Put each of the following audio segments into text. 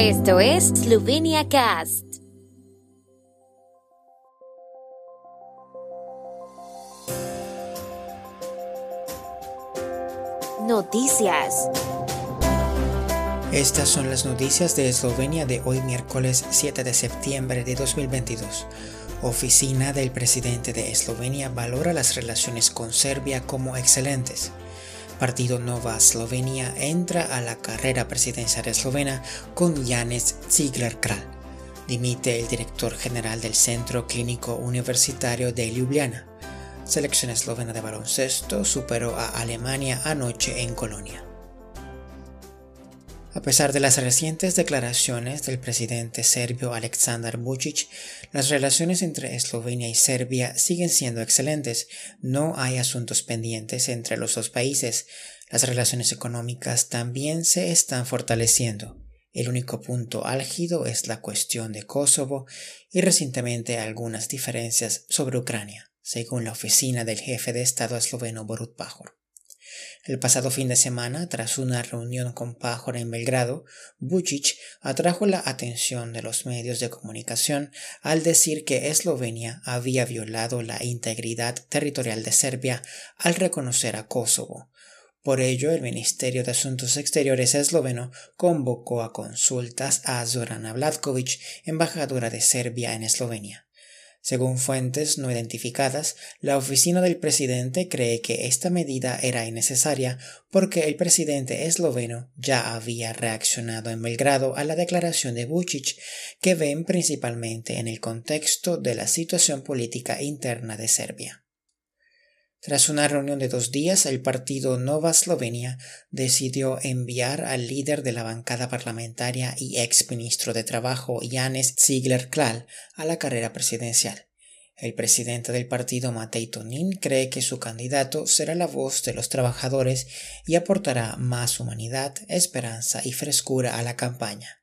Esto es Slovenia Cast. Noticias. Estas son las noticias de Eslovenia de hoy miércoles 7 de septiembre de 2022. Oficina del presidente de Eslovenia valora las relaciones con Serbia como excelentes. Partido Nova Eslovenia entra a la carrera presidencial eslovena con Janez Ziegler Kral. Dimite el director general del Centro Clínico Universitario de Ljubljana. Selección eslovena de baloncesto superó a Alemania anoche en Colonia. A pesar de las recientes declaraciones del presidente serbio Aleksandar Vučić, las relaciones entre Eslovenia y Serbia siguen siendo excelentes. No hay asuntos pendientes entre los dos países. Las relaciones económicas también se están fortaleciendo. El único punto álgido es la cuestión de Kosovo y recientemente algunas diferencias sobre Ucrania, según la oficina del jefe de Estado esloveno Borut Pajor. El pasado fin de semana, tras una reunión con Pajor en Belgrado, Vucic atrajo la atención de los medios de comunicación al decir que Eslovenia había violado la integridad territorial de Serbia al reconocer a Kosovo. Por ello, el Ministerio de Asuntos Exteriores esloveno convocó a consultas a Zorana Vladkovic, embajadora de Serbia en Eslovenia. Según fuentes no identificadas, la oficina del presidente cree que esta medida era innecesaria porque el presidente esloveno ya había reaccionado en Belgrado a la declaración de Vucic que ven principalmente en el contexto de la situación política interna de Serbia. Tras una reunión de dos días, el partido Nova Eslovenia decidió enviar al líder de la bancada parlamentaria y ex ministro de Trabajo, Janez Ziegler Klal, a la carrera presidencial. El presidente del partido, Matei Tonin, cree que su candidato será la voz de los trabajadores y aportará más humanidad, esperanza y frescura a la campaña.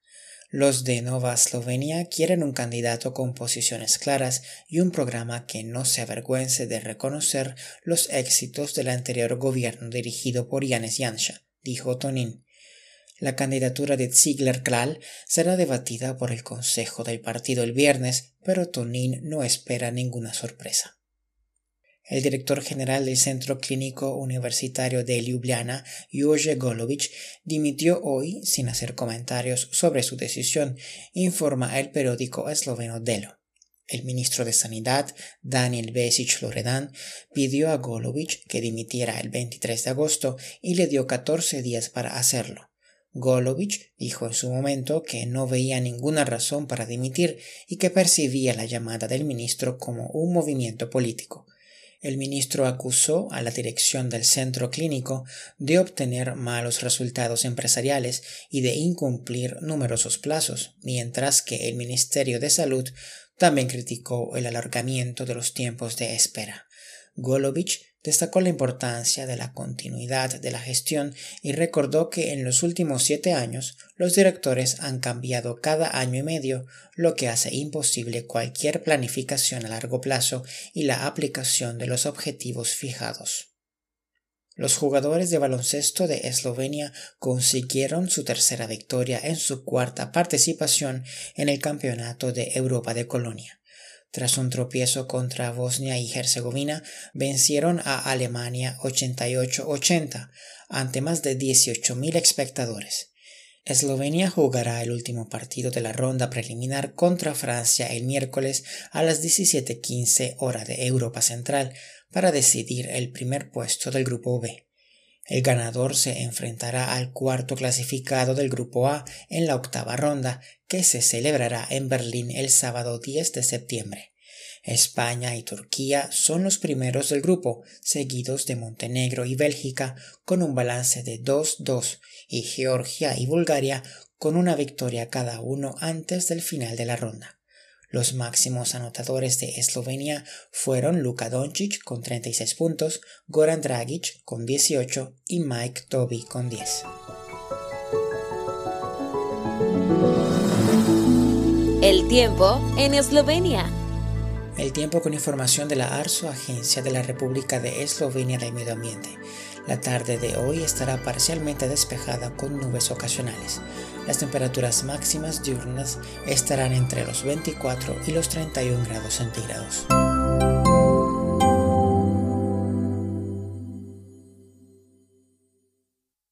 Los de Nova Eslovenia quieren un candidato con posiciones claras y un programa que no se avergüence de reconocer los éxitos del anterior gobierno dirigido por Yanis Janša, dijo Tonin. La candidatura de Ziegler Kral será debatida por el Consejo del Partido el viernes, pero Tonin no espera ninguna sorpresa. El director general del Centro Clínico Universitario de Ljubljana, Jože Golovic, dimitió hoy sin hacer comentarios sobre su decisión, informa el periódico esloveno Delo. El ministro de Sanidad, Daniel Besic Loredan, pidió a Golovic que dimitiera el 23 de agosto y le dio 14 días para hacerlo. Golovic dijo en su momento que no veía ninguna razón para dimitir y que percibía la llamada del ministro como un movimiento político el ministro acusó a la dirección del centro clínico de obtener malos resultados empresariales y de incumplir numerosos plazos, mientras que el Ministerio de Salud también criticó el alargamiento de los tiempos de espera. Golovich destacó la importancia de la continuidad de la gestión y recordó que en los últimos siete años los directores han cambiado cada año y medio, lo que hace imposible cualquier planificación a largo plazo y la aplicación de los objetivos fijados. Los jugadores de baloncesto de Eslovenia consiguieron su tercera victoria en su cuarta participación en el Campeonato de Europa de Colonia. Tras un tropiezo contra Bosnia y Herzegovina, vencieron a Alemania 88-80 ante más de 18.000 espectadores. Eslovenia jugará el último partido de la ronda preliminar contra Francia el miércoles a las 17:15 hora de Europa Central para decidir el primer puesto del grupo B. El ganador se enfrentará al cuarto clasificado del grupo A en la octava ronda, que se celebrará en Berlín el sábado 10 de septiembre. España y Turquía son los primeros del grupo, seguidos de Montenegro y Bélgica con un balance de 2-2 y Georgia y Bulgaria con una victoria cada uno antes del final de la ronda. Los máximos anotadores de Eslovenia fueron Luka Doncic con 36 puntos, Goran Dragic con 18 y Mike Toby con 10. El tiempo en Eslovenia. El tiempo con información de la ARSO, Agencia de la República de Eslovenia del Medio Ambiente. La tarde de hoy estará parcialmente despejada con nubes ocasionales. Las temperaturas máximas diurnas estarán entre los 24 y los 31 grados centígrados.